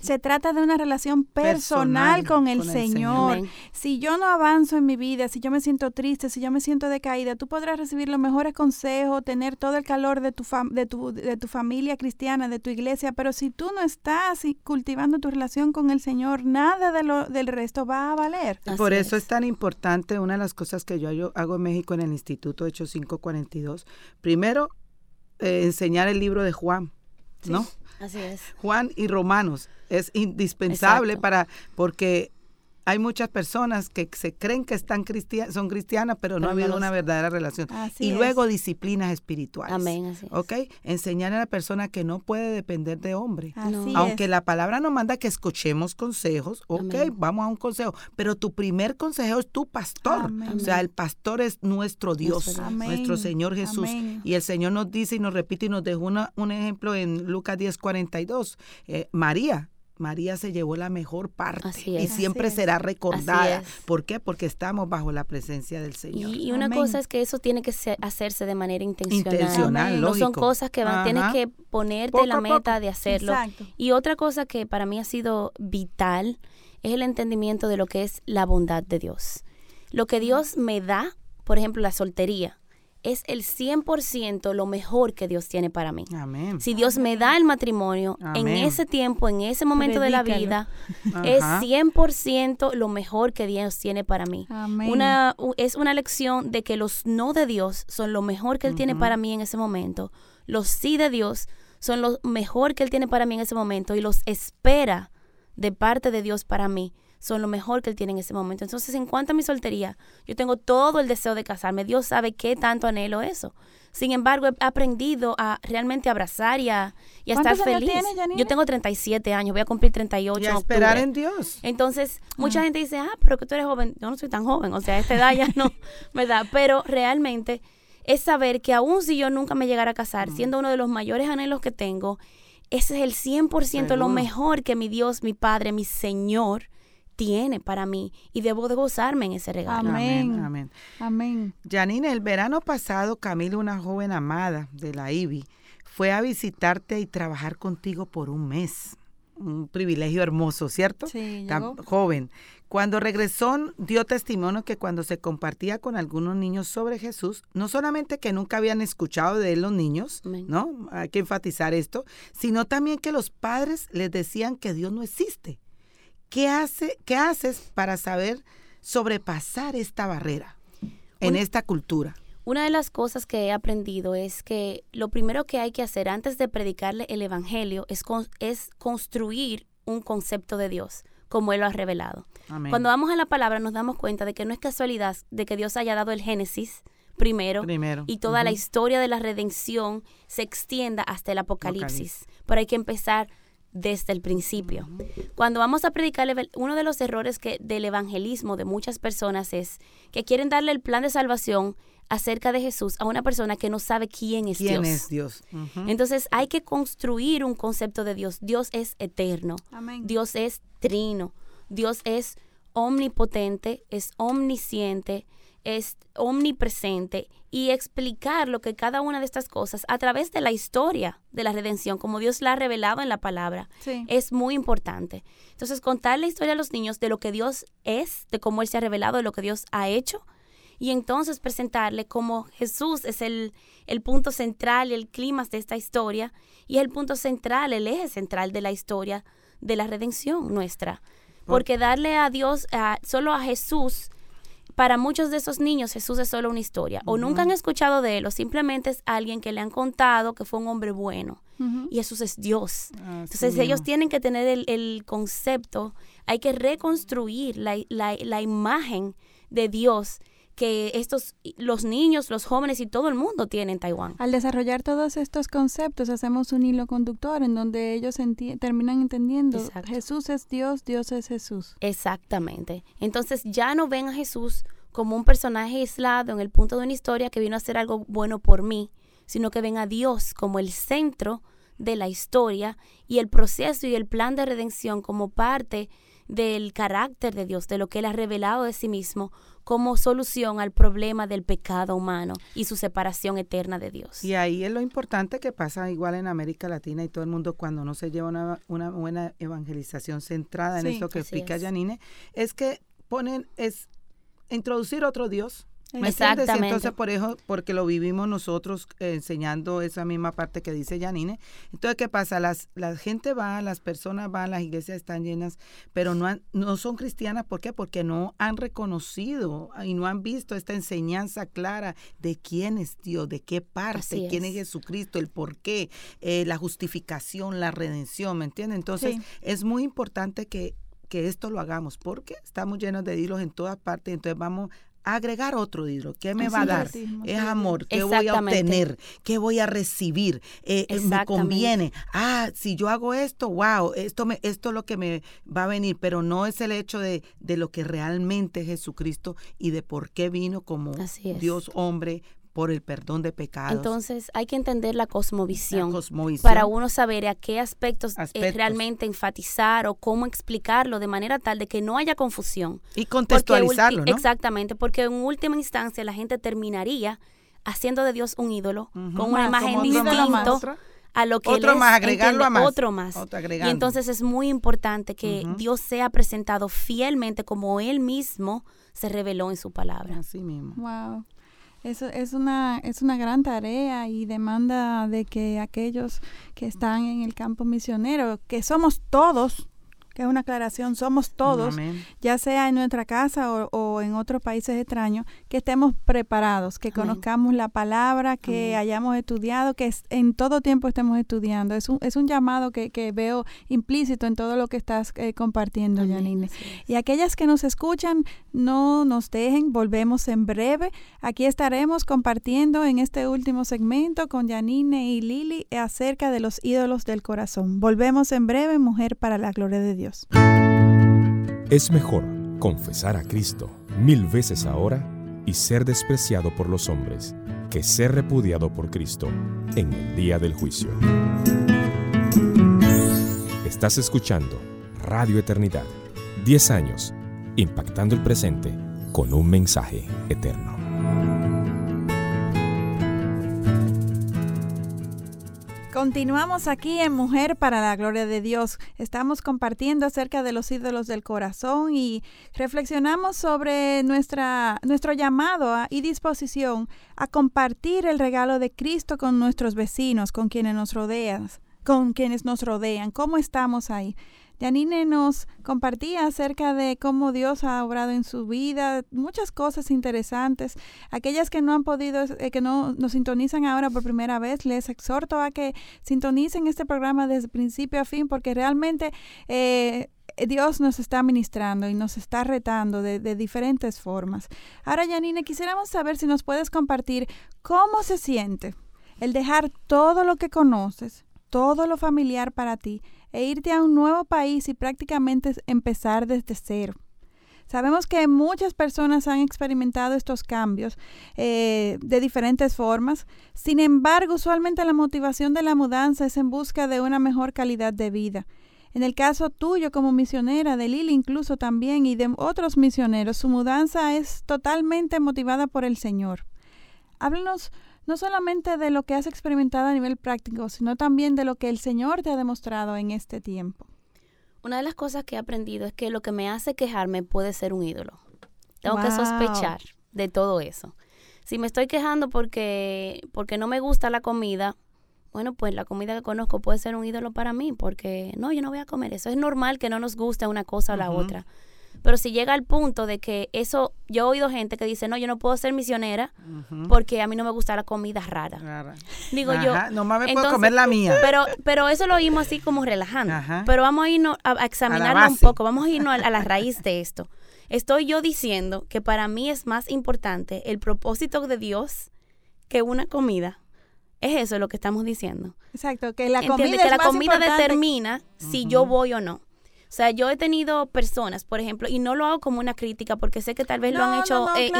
Se trata de una relación personal, con, el, Señor. Si yo no avanzo en mi vida, si yo me siento triste, si yo me siento decaída, tú podrás recibir los mejores consejos, tener todo el calor de tu, de tu, de tu familia cristiana, de tu iglesia, pero si tú no estás cultivando tu relación con el Señor, nada de lo, del resto va a valer. Por eso es tan importante, una de las cosas que yo hago en México en el Instituto Hechos 542, primero, eh, enseñar el libro de Juan, ¿no? así es. Juan y Romanos es indispensable para, porque hay muchas personas que se creen que están cristianas, son cristianas, pero, no ha habido una verdadera relación. y luego disciplinas espirituales. Amén. Así ¿Ok? Enseñar a la persona que no puede depender de hombre. Aunque la palabra nos manda que escuchemos consejos, ok, vamos a un consejo, pero tu primer consejo es tu pastor. O sea, el pastor es nuestro Dios, nuestro Señor Jesús. Y el Señor nos dice y nos repite y nos dejó un ejemplo en Lucas 10, 42. Eh, María, María se llevó la mejor parte y siempre será recordada. ¿Por qué? Porque estamos bajo la presencia del Señor. Y, una cosa es que eso tiene que hacerse de manera intencional. intencional no son cosas que van, tienes que ponerte la meta de hacerlo. Y otra cosa que para mí ha sido vital es el entendimiento de lo que es la bondad de Dios. Lo que Dios me da, por ejemplo, la soltería es el 100% lo mejor que Dios tiene para mí. Amén. Si Dios me da el matrimonio en ese tiempo, en ese momento de la vida, es 100% lo mejor que Dios tiene para mí. Una, es una lección de que los no de Dios son lo mejor que Él tiene para mí en ese momento. Los sí de Dios son lo mejor que Él tiene para mí en ese momento y los espera de parte de Dios para mí son lo mejor que él tiene en ese momento. Entonces, en cuanto a mi soltería, yo tengo todo el deseo de casarme. Dios sabe qué tanto anhelo eso. Sin embargo, he aprendido a realmente abrazar y a, y estar feliz. Tienes, yo tengo 37 años, voy a cumplir 38 y a esperar en Dios. Entonces, mucha ah. gente dice, ah, pero que tú eres joven. Yo no soy tan joven, o sea, a esta edad ya no, ¿verdad? Pero realmente es saber que aún si yo nunca me llegara a casar, siendo uno de los mayores anhelos que tengo, ese es el 100% lo mejor que mi Dios, mi Padre, mi Señor tiene para mí y debo de gozarme en ese regalo. Amén. Amén. Amén. Janine, el verano pasado, Camila, una joven amada de la IBI, fue a visitarte y trabajar contigo por un mes. Un privilegio hermoso, ¿cierto? Sí, Tan joven. Cuando regresó, dio testimonio que cuando se compartía con algunos niños sobre Jesús, no solamente que nunca habían escuchado de él los niños, ¿no? Hay que enfatizar esto, sino también que los padres les decían que Dios no existe ¿Qué, hace, qué haces para saber sobrepasar esta barrera en esta cultura? Una de las cosas que he aprendido es que lo primero que hay que hacer antes de predicarle el Evangelio es, es construir un concepto de Dios, como Él lo ha revelado. Cuando vamos a la palabra nos damos cuenta de que no es casualidad de que Dios haya dado el Génesis primero, y toda la historia de la redención se extienda hasta el Apocalipsis. Pero hay que empezar desde el principio. Cuando vamos a predicar, uno de los errores que del evangelismo de muchas personas es que quieren darle el plan de salvación acerca de Jesús a una persona que no sabe quién es ¿Quién Dios. es Dios? Entonces hay que construir un concepto de Dios. Dios es eterno. Dios es trino. Dios es omnipotente, es omnisciente, es omnipresente y explicar lo que cada una de estas cosas a través de la historia de la redención, como Dios la ha revelado en la palabra, es muy importante. Entonces, contar la historia a los niños de lo que Dios es, de cómo Él se ha revelado, de lo que Dios ha hecho, y entonces presentarle como Jesús es el, el punto central y el clima de esta historia, y el punto central, el eje central de la historia de la redención nuestra. Porque darle a Dios, a, solo a Jesús, para muchos de esos niños Jesús es solo una historia. O nunca han escuchado de él, o simplemente es alguien que le han contado que fue un hombre bueno. Y Jesús es Dios. Entonces ellos tienen que tener el, concepto, hay que reconstruir la, la imagen de Dios que estos los niños, los jóvenes y todo el mundo tiene en Taiwán. Al desarrollar todos estos conceptos hacemos un hilo conductor en donde ellos terminan entendiendo Jesús es Dios, Dios es Jesús. Exactamente. Entonces ya no ven a Jesús como un personaje aislado en el punto de una historia que vino a hacer algo bueno por mí, sino que ven a Dios como el centro de la historia y el proceso y el plan de redención como parte del carácter de Dios, de lo que Él ha revelado de sí mismo como solución al problema del pecado humano y su separación eterna de Dios. Y ahí es lo importante que pasa igual en América Latina y todo el mundo cuando no se lleva una, una buena evangelización centrada en esto que explica Janine, es que ponen, es introducir otro Dios, ¿Me Exactamente. Entonces, por eso, porque lo vivimos nosotros eh, enseñando esa misma parte que dice Janine. Entonces, ¿qué pasa? Las, la gente va, las personas van, las iglesias están llenas, pero no, no son cristianas. ¿Por qué? Porque no han reconocido y no han visto esta enseñanza clara de quién es Dios, de qué parte, quién es Jesucristo, el por qué, eh, la justificación, la redención, ¿me entiendes? Entonces, es muy importante que que esto lo hagamos, porque estamos llenos de hilos en todas partes, entonces vamos agregar otro hidro. ¿Qué me va a dar? Es amor. ¿Qué voy a obtener? ¿Qué voy a recibir? Eh, eh, me conviene. Ah, si yo hago esto, wow, esto, me, esto es lo que me va a venir, pero no es el hecho de, de lo que realmente es Jesucristo y de por qué vino como Dios hombre por el perdón de pecados. Entonces hay que entender la cosmovisión, para uno saber a qué aspectos, realmente enfatizar o cómo explicarlo de manera tal de que no haya confusión. Y contextualizarlo, ¿no? Exactamente, porque en última instancia la gente terminaría haciendo de Dios un ídolo con una imagen distinta a lo que otro más agregarlo a más. Otro más. Y entonces es muy importante que Dios sea presentado fielmente como él mismo se reveló en su palabra. Así mismo. Wow eso es una, es una gran tarea y demanda de que aquellos que están en el campo misionero, que somos todos, es una aclaración, somos todos, ya sea en nuestra casa o, en otros países extraños, que estemos preparados, que conozcamos la palabra, que hayamos estudiado, que en todo tiempo estemos estudiando. Es un, es un llamado que, que veo implícito en todo lo que estás eh, compartiendo, Janine. Y aquellas que nos escuchan, no nos dejen, volvemos en breve. Aquí estaremos compartiendo en este último segmento con Janine y Lili acerca de los ídolos del corazón. Volvemos en breve, Mujer para la Gloria de Dios. Es mejor confesar a Cristo mil veces ahora y ser despreciado por los hombres que ser repudiado por Cristo en el día del juicio. Estás escuchando Radio Eternidad, 10 años, impactando el presente con un mensaje eterno. Continuamos aquí en Mujer para la Gloria de Dios. Estamos compartiendo acerca de los ídolos del corazón y reflexionamos sobre nuestra, nuestro llamado y disposición a compartir el regalo de Cristo con nuestros vecinos, con quienes nos rodean, con quienes nos rodean. ¿Cómo estamos ahí? Yanine nos compartía acerca de cómo Dios ha obrado en su vida, muchas cosas interesantes. Aquellas que no han podido, eh, que no nos sintonizan ahora por primera vez, les exhorto a que sintonicen este programa desde principio a fin, porque realmente eh, Dios nos está ministrando y nos está retando de, de diferentes formas. Ahora, Yanine, quisiéramos saber si nos puedes compartir cómo se siente el dejar todo lo que conoces, todo lo familiar para ti, e irte a un nuevo país y prácticamente empezar desde cero. Sabemos que muchas personas han experimentado estos cambios eh, de diferentes formas. Sin embargo, usualmente la motivación de la mudanza es en busca de una mejor calidad de vida. En el caso tuyo como misionera, de Lili incluso también y de otros misioneros, su mudanza es totalmente motivada por el Señor. Háblanos no solamente de lo que has experimentado a nivel práctico, sino también de lo que el Señor te ha demostrado en este tiempo. Una de las cosas que he aprendido es que lo que me hace quejarme puede ser un ídolo. Tengo que sospechar de todo eso. Si me estoy quejando porque, porque no me gusta la comida, bueno, pues la comida que conozco puede ser un ídolo para mí, porque no, yo no voy a comer eso. Es normal que no nos guste una cosa o la otra. Pero si llega al punto de que eso, yo he oído gente que dice, no, yo no puedo ser misionera porque a mí no me gusta la comida rara. Digo yo. No me puedo comer la mía. Pero, pero eso lo oímos así como relajando. Pero vamos a irnos a, examinarlo un poco, vamos a irnos a, a la raíz de esto. Estoy yo diciendo que para mí es más importante el propósito de Dios que una comida. Es eso lo que estamos diciendo. Exacto, que la comida, que la comida determina si yo voy o no. O sea, yo he tenido personas, por ejemplo, y no lo hago como una crítica porque sé que tal vez lo han hecho eh,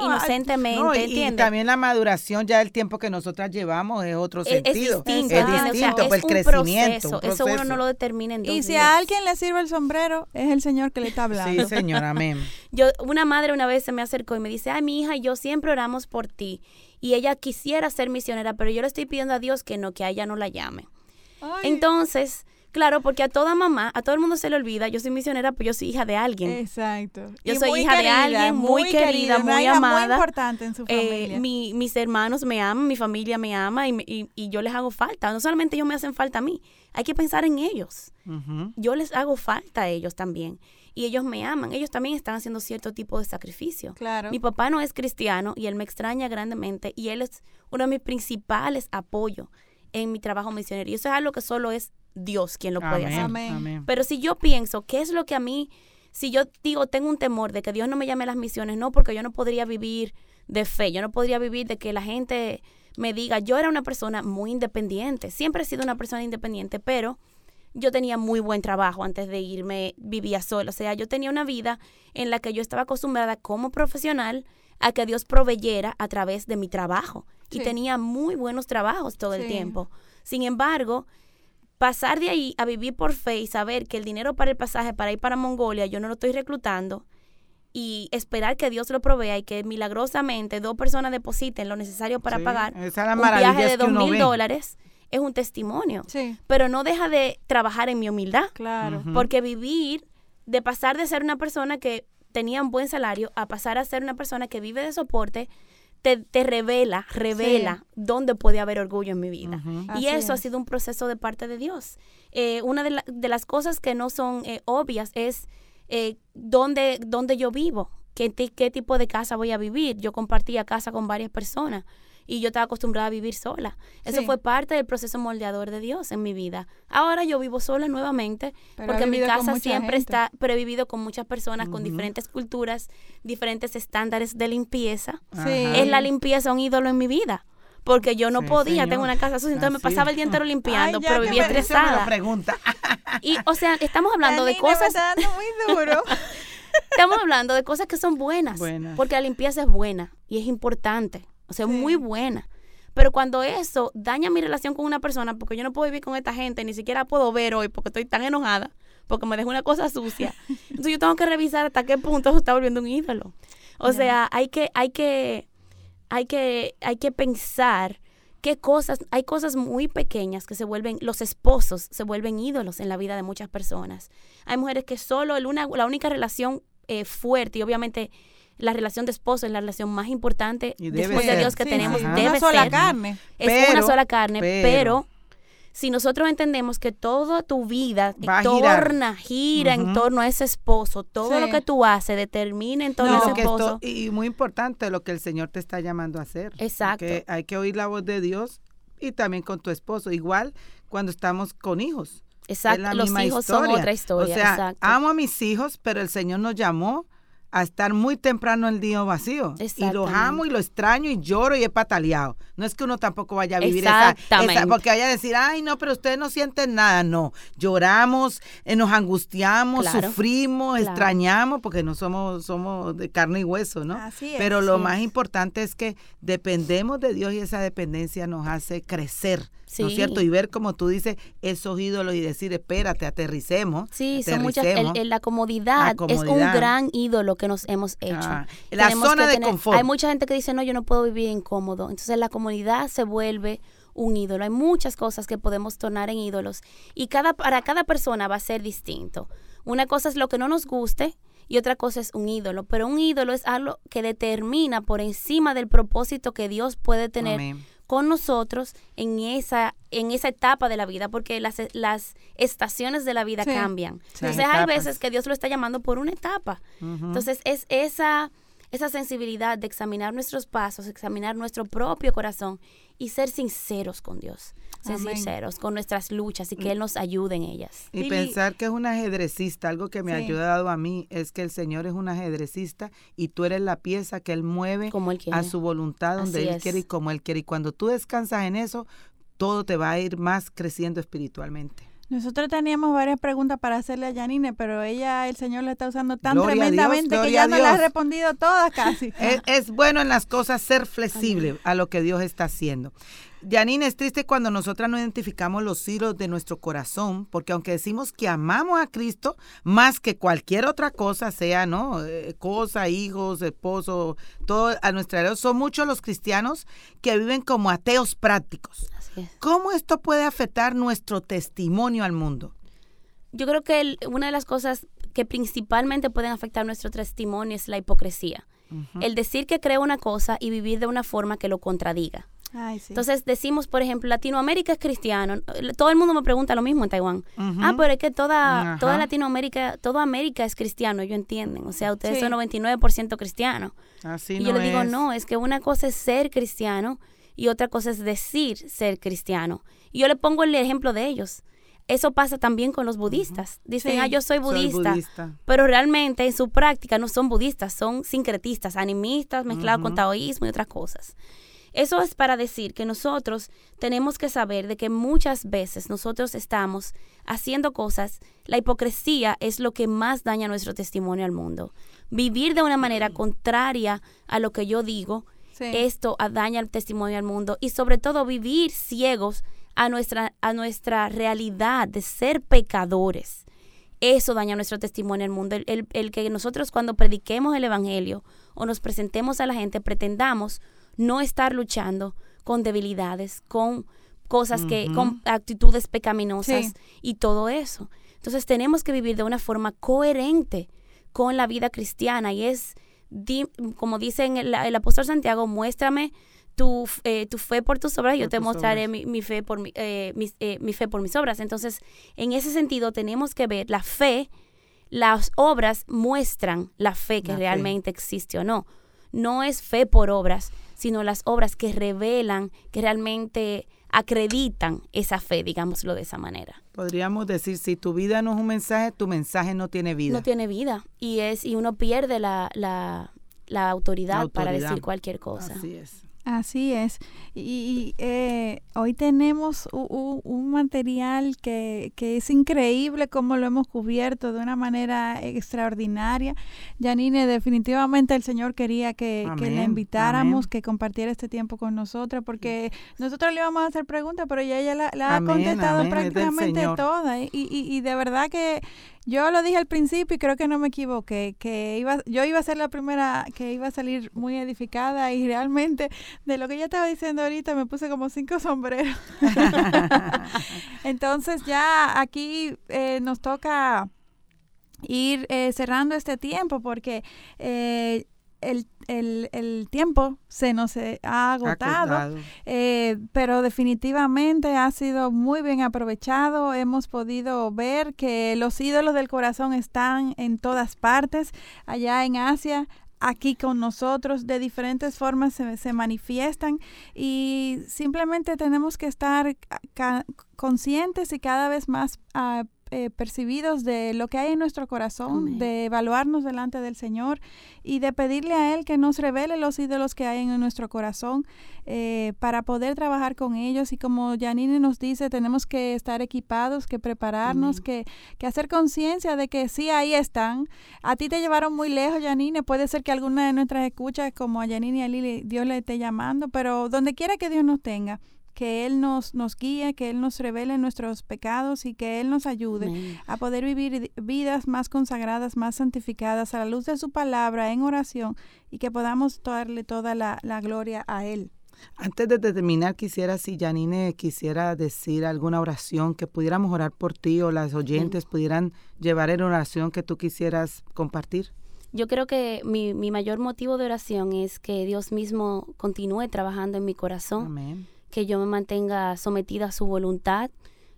inocentemente, y, también la maduración, ya el tiempo que nosotras llevamos es otro sentido. Es, distinto. Es distinto, pues crecimiento. Eso uno no lo determina en dos Y si a alguien le sirve el sombrero, es el Señor que le está hablando. Sí, señor, amén. yo, una madre una vez se me acercó y me dice, ay, mi hija, yo siempre oramos por ti. Y ella quisiera ser misionera, pero yo le estoy pidiendo a Dios que no, que a ella no la llame. Entonces Claro, porque a toda mamá, a todo el mundo se le olvida, yo soy misionera, pues yo soy hija de alguien. Exacto. Yo soy hija de alguien muy, querida, muy amada. Muy importante en su eh, familia. mis hermanos me aman, mi familia me ama y, yo les hago falta. No solamente ellos me hacen falta a mí, hay que pensar en ellos. Yo les hago falta a ellos también. Y ellos me aman, ellos también están haciendo cierto tipo de sacrificio. Claro. Mi papá no es cristiano y él me extraña grandemente y él es uno de mis principales apoyos en mi trabajo misionero. Y eso es algo que solo es Dios quien lo puede hacer. Pero si yo pienso, ¿qué es lo que a mí, si yo digo, tengo un temor de que Dios no me llame a las misiones, no, porque yo no podría vivir de fe, yo no podría vivir de que la gente me diga, yo era una persona muy independiente, siempre he sido una persona independiente, pero yo tenía muy buen trabajo antes de irme, vivía sola, o sea, yo tenía una vida en la que yo estaba acostumbrada como profesional a que Dios proveyera a través de mi trabajo. Y tenía muy buenos trabajos todo el tiempo. Sin embargo, pasar de ahí a vivir por fe y saber que el dinero para el pasaje para ir para Mongolia yo no lo estoy reclutando y esperar que Dios lo provea y que milagrosamente dos personas depositen lo necesario para pagar un viaje de dos mil dólares es un testimonio. Pero no deja de trabajar en mi humildad. Claro. Porque vivir, de pasar de ser una persona que tenía un buen salario a pasar a ser una persona que vive de soporte, te, revela, revela dónde puede haber orgullo en mi vida. Y eso ha sido un proceso de parte de Dios. Eh, una de, de, las cosas que no son eh, obvias es eh, dónde, dónde yo vivo, qué, qué tipo de casa voy a vivir. Yo compartía casa con varias personas y yo estaba acostumbrada a vivir sola. Eso fue parte del proceso moldeador de Dios en mi vida. Ahora yo vivo sola nuevamente porque mi casa siempre está, pero he vivido con muchas personas con diferentes culturas, diferentes estándares de limpieza. Es la limpieza un ídolo en mi vida porque yo no podía, tengo una casa sucia, entonces me pasaba el día entero limpiando, pero vivía estresada. pregunta. Y, o sea, estamos hablando de cosas... muy duro. estamos hablando de cosas que son buenas, buenas, porque la limpieza es buena y es importante o sea, muy buena. Pero cuando eso daña mi relación con una persona, porque yo no puedo vivir con esta gente, ni siquiera puedo ver hoy porque estoy tan enojada, porque me dejó una cosa sucia. Entonces yo tengo que revisar hasta qué punto eso está volviendo un ídolo. O sea, hay que, hay que, hay que, hay que pensar qué cosas, hay cosas muy pequeñas que se vuelven, los esposos se vuelven ídolos en la vida de muchas personas. Hay mujeres que solo la única relación eh, fuerte y obviamente la relación de esposo es la relación más importante después de Dios que tenemos. Debe una sola carne. Es una sola carne, pero, si nosotros entendemos que toda tu vida torna, gira en torno a ese esposo, todo lo que tú haces determina en torno a ese esposo. y muy importante lo que el Señor te está llamando a hacer. Exacto. Que hay que oír la voz de Dios y también con tu esposo. Igual cuando estamos con hijos. Exacto, los hijos son otra historia. O sea, amo a mis hijos, pero el Señor nos llamó a estar muy temprano el día vacío. Y los amo y lo extraño y lloro y he pataleado. No es que uno tampoco vaya a vivir esa, porque vaya a decir, ay, no, pero ustedes no sienten nada. No, lloramos, eh, nos angustiamos, sufrimos, extrañamos, porque no somos, somos de carne y hueso, ¿no? Así pero lo más importante es que dependemos de Dios y esa dependencia nos hace crecer. ¿No es cierto? Y ver, como tú dices, esos ídolos y decir, espérate, aterricemos. Sí, son muchas, la, comodidad es un gran ídolo que nos hemos hecho. Ah, la zona de confort. Hay mucha gente que dice, no, yo no puedo vivir incómodo. Entonces la comunidad se vuelve un ídolo. Hay muchas cosas que podemos tornar en ídolos y cada, para cada persona va a ser distinto. Una cosa es lo que no nos guste y otra cosa es un ídolo, pero un ídolo es algo que determina por encima del propósito que Dios puede tener con nosotros en esa en esa etapa de la vida porque las, las estaciones de la vida cambian. Entonces hay veces que Dios lo está llamando por una etapa. Entonces es esa esa sensibilidad de examinar nuestros pasos, examinar nuestro propio corazón y ser sinceros con Dios, ser sinceros con nuestras luchas y que Él nos ayude en ellas. Y, pensar que es un ajedrecista, algo que me ha ayudado a mí es que el Señor es un ajedrecista y tú eres la pieza que Él mueve a su voluntad donde Él quiere y como Él quiere. Y cuando tú descansas en eso, todo te va a ir más creciendo espiritualmente. Nosotros teníamos varias preguntas para hacerle a Janine, pero ella, el Señor la está usando tan tremendamente que ya no la ha respondido todas casi. Es, bueno en las cosas ser flexible a lo que Dios está haciendo. Janine, es triste cuando nosotras no identificamos los hilos de nuestro corazón, porque aunque decimos que amamos a Cristo más que cualquier otra cosa, sea, ¿no? Eh, cosa, hijos, esposo, todo a nuestra edad, son muchos los cristianos que viven como ateos prácticos. ¿Cómo esto puede afectar nuestro testimonio al mundo? Yo creo que una de las cosas que principalmente pueden afectar nuestro testimonio es la hipocresía. El decir que creo una cosa y vivir de una forma que lo contradiga. Entonces decimos, por ejemplo, Latinoamérica es cristiano. Todo el mundo me pregunta lo mismo en Taiwán. Ah, pero es que toda, toda Latinoamérica, toda América es cristiano, ellos entienden. O sea, ustedes son 99% cristianos. Así y yo les digo, no, es que una cosa es ser cristiano y otra cosa es decir ser cristiano. Y yo le pongo el ejemplo de ellos. Eso pasa también con los budistas. Dicen, ah, yo soy budista, pero realmente en su práctica no son budistas, son sincretistas, animistas mezclados con taoísmo y otras cosas. Eso es para decir que nosotros tenemos que saber de que muchas veces nosotros estamos haciendo cosas, la hipocresía es lo que más daña nuestro testimonio al mundo. Vivir de una manera contraria a lo que yo digo esto daña el testimonio al mundo y sobre todo vivir ciegos a nuestra, a nuestra realidad de ser pecadores. Eso daña nuestro testimonio al mundo. El, el, que nosotros cuando prediquemos el Evangelio o nos presentemos a la gente pretendamos no estar luchando con debilidades, con cosas que, con actitudes pecaminosas y todo eso. Entonces tenemos que vivir de una forma coherente con la vida cristiana y es como dice el, el, apóstol Santiago, muéstrame tu, eh, tu fe por tus obras, y yo te mostraré mi, fe por eh, eh, mi, fe por mis obras. Entonces, en ese sentido, tenemos que ver la fe, las obras muestran la fe que realmente existe o no. No es fe por obras, sino las obras que revelan, que realmente acreditan esa fe, digámoslo de esa manera. Podríamos decir, si tu vida no es un mensaje, tu mensaje no tiene vida. No tiene vida y es y uno pierde la, la, la autoridad, para decir cualquier cosa. Así es. Así es. Y, eh, hoy tenemos un, material que, que, es increíble como lo hemos cubierto de una manera extraordinaria. Janine, definitivamente el Señor quería que, que la invitáramos, que compartiera este tiempo con nosotros, porque nosotros le íbamos a hacer preguntas, pero ya ella la, ha contestado prácticamente toda. Y, y, y de verdad que yo lo dije al principio y creo que no me equivoqué, que iba, yo iba a ser la primera que iba a salir muy edificada y realmente de lo que ella estaba diciendo ahorita me puse como cinco sombreros. Entonces ya aquí eh, nos toca ir eh, cerrando este tiempo porque eh, el, el, el, tiempo se nos ha agotado, eh, pero definitivamente ha sido muy bien aprovechado. Hemos podido ver que los ídolos del corazón están en todas partes, allá en Asia, aquí con nosotros, de diferentes formas se, se manifiestan y simplemente tenemos que estar conscientes y cada vez más uh, eh, percibidos de lo que hay en nuestro corazón, de evaluarnos delante del Señor y de pedirle a Él que nos revele los ídolos que hay en nuestro corazón eh, para poder trabajar con ellos. Y como Janine nos dice, tenemos que estar equipados, que prepararnos, que, que hacer conciencia de que sí, ahí están. A ti te llevaron muy lejos, Janine. Puede ser que alguna de nuestras escuchas, como a Janine y a Lili, Dios le esté llamando, pero donde quiera que Dios nos tenga, que Él nos, nos guíe, que Él nos revele nuestros pecados y que Él nos ayude a poder vivir vidas más consagradas, más santificadas a la luz de su palabra en oración y que podamos darle toda la, gloria a Él. Antes de terminar, quisiera, si Janine quisiera decir alguna oración que pudiéramos orar por ti o las oyentes pudieran llevar en oración que tú quisieras compartir. Yo creo que mi, mi mayor motivo de oración es que Dios mismo continúe trabajando en mi corazón. Amén que yo me mantenga sometida a su voluntad.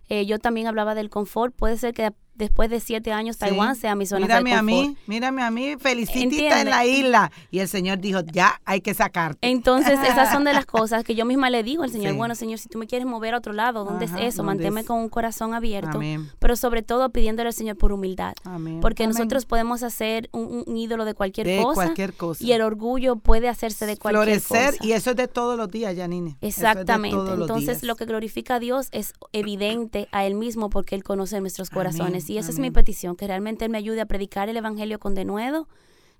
Eh, yo también hablaba del confort. Puede ser que después de siete años Taiwán sea mi zona mírame de confort. a mí, mírame a mí, felicitita en la isla. Y el Señor dijo, ya hay que sacarte. Entonces, esas son de las cosas que yo misma le digo al Señor, bueno, Señor, si tú me quieres mover a otro lado, ¿dónde es eso? Manténme con un corazón abierto, pero sobre todo pidiéndole al Señor por humildad. Porque nosotros podemos hacer un, ídolo de cualquier, de cosa, cualquier cosa. Y el orgullo puede hacerse de cualquier Florecer, y eso es de todos los días, Janine. Exactamente. Entonces, lo que glorifica a Dios es evidente a Él mismo porque Él conoce nuestros corazones. Y esa es mi petición que realmente Él me ayude a predicar el Evangelio con denuedo,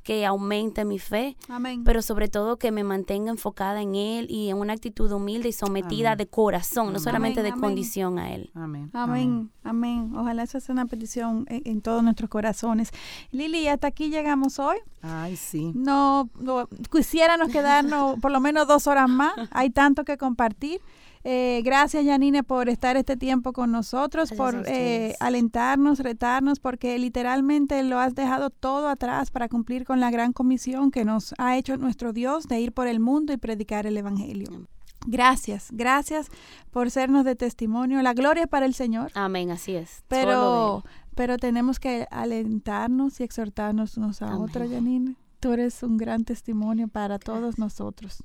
que aumente mi fe, pero sobre todo que me mantenga enfocada en Él y en una actitud humilde y sometida de corazón, no solamente de condición a Él. Amén. Amén. Amén. Ojalá esa sea una petición en, todos nuestros corazones. Lili, hasta aquí llegamos hoy. Ay, sí. No, no quisiéramos quedarnos por lo menos dos horas más. Hay tanto que compartir. Eh, gracias, Janine, por estar este tiempo con nosotros, por eh, alentarnos, retarnos, porque literalmente lo has dejado todo atrás para cumplir con la gran comisión que nos ha hecho nuestro Dios de ir por el mundo y predicar el Evangelio. Gracias, gracias por sernos de testimonio. La gloria para el Señor. Amén, así es. Pero, pero tenemos que alentarnos y exhortarnos unos a otros, Janine. Tú eres un gran testimonio para todos nosotros.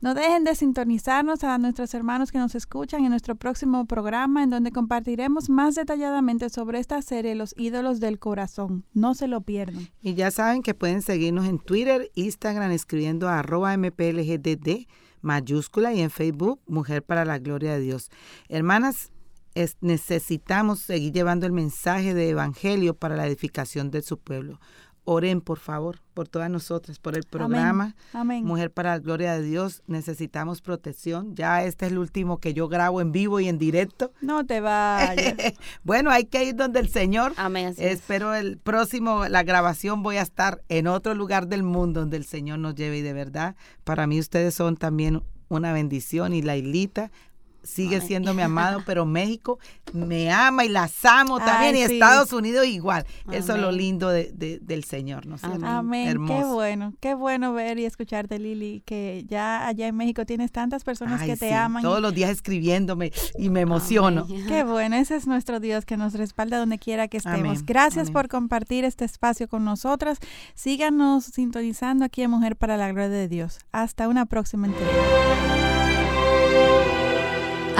No dejen de sintonizarnos a nuestros hermanos que nos escuchan en nuestro próximo programa en donde compartiremos más detalladamente sobre esta serie Los ídolos del corazón. No se lo pierdan. Y ya saben que pueden seguirnos en Twitter, Instagram escribiendo a arroba mplgdd mayúscula y en Facebook Mujer para la Gloria de Dios. Hermanas, necesitamos seguir llevando el mensaje de Evangelio para la edificación de su pueblo. Oren, por favor, por todas nosotras, por el programa. Amén. Mujer para la Gloria de Dios. Necesitamos protección. Ya este es el último que yo grabo en vivo y en directo. No te vayas. bueno, hay que ir donde el Señor. Amén. Espero el próximo, la grabación, voy a estar en otro lugar del mundo donde el Señor nos lleve. Y de verdad, para mí ustedes son también una bendición y la islita sigue siendo mi amado, pero México me ama y las amo también y Estados Unidos igual. Eso es lo lindo de, del Señor, ¿no Amén. Qué bueno, qué bueno ver y escucharte, Lili, que ya allá en México tienes tantas personas que te aman. Todos los días escribiéndome y me emociono. Qué bueno, ese es nuestro Dios que nos respalda donde quiera que estemos. Gracias por compartir este espacio con nosotras. Síganos sintonizando aquí en Mujer para la Gloria de Dios. Hasta una próxima entrega.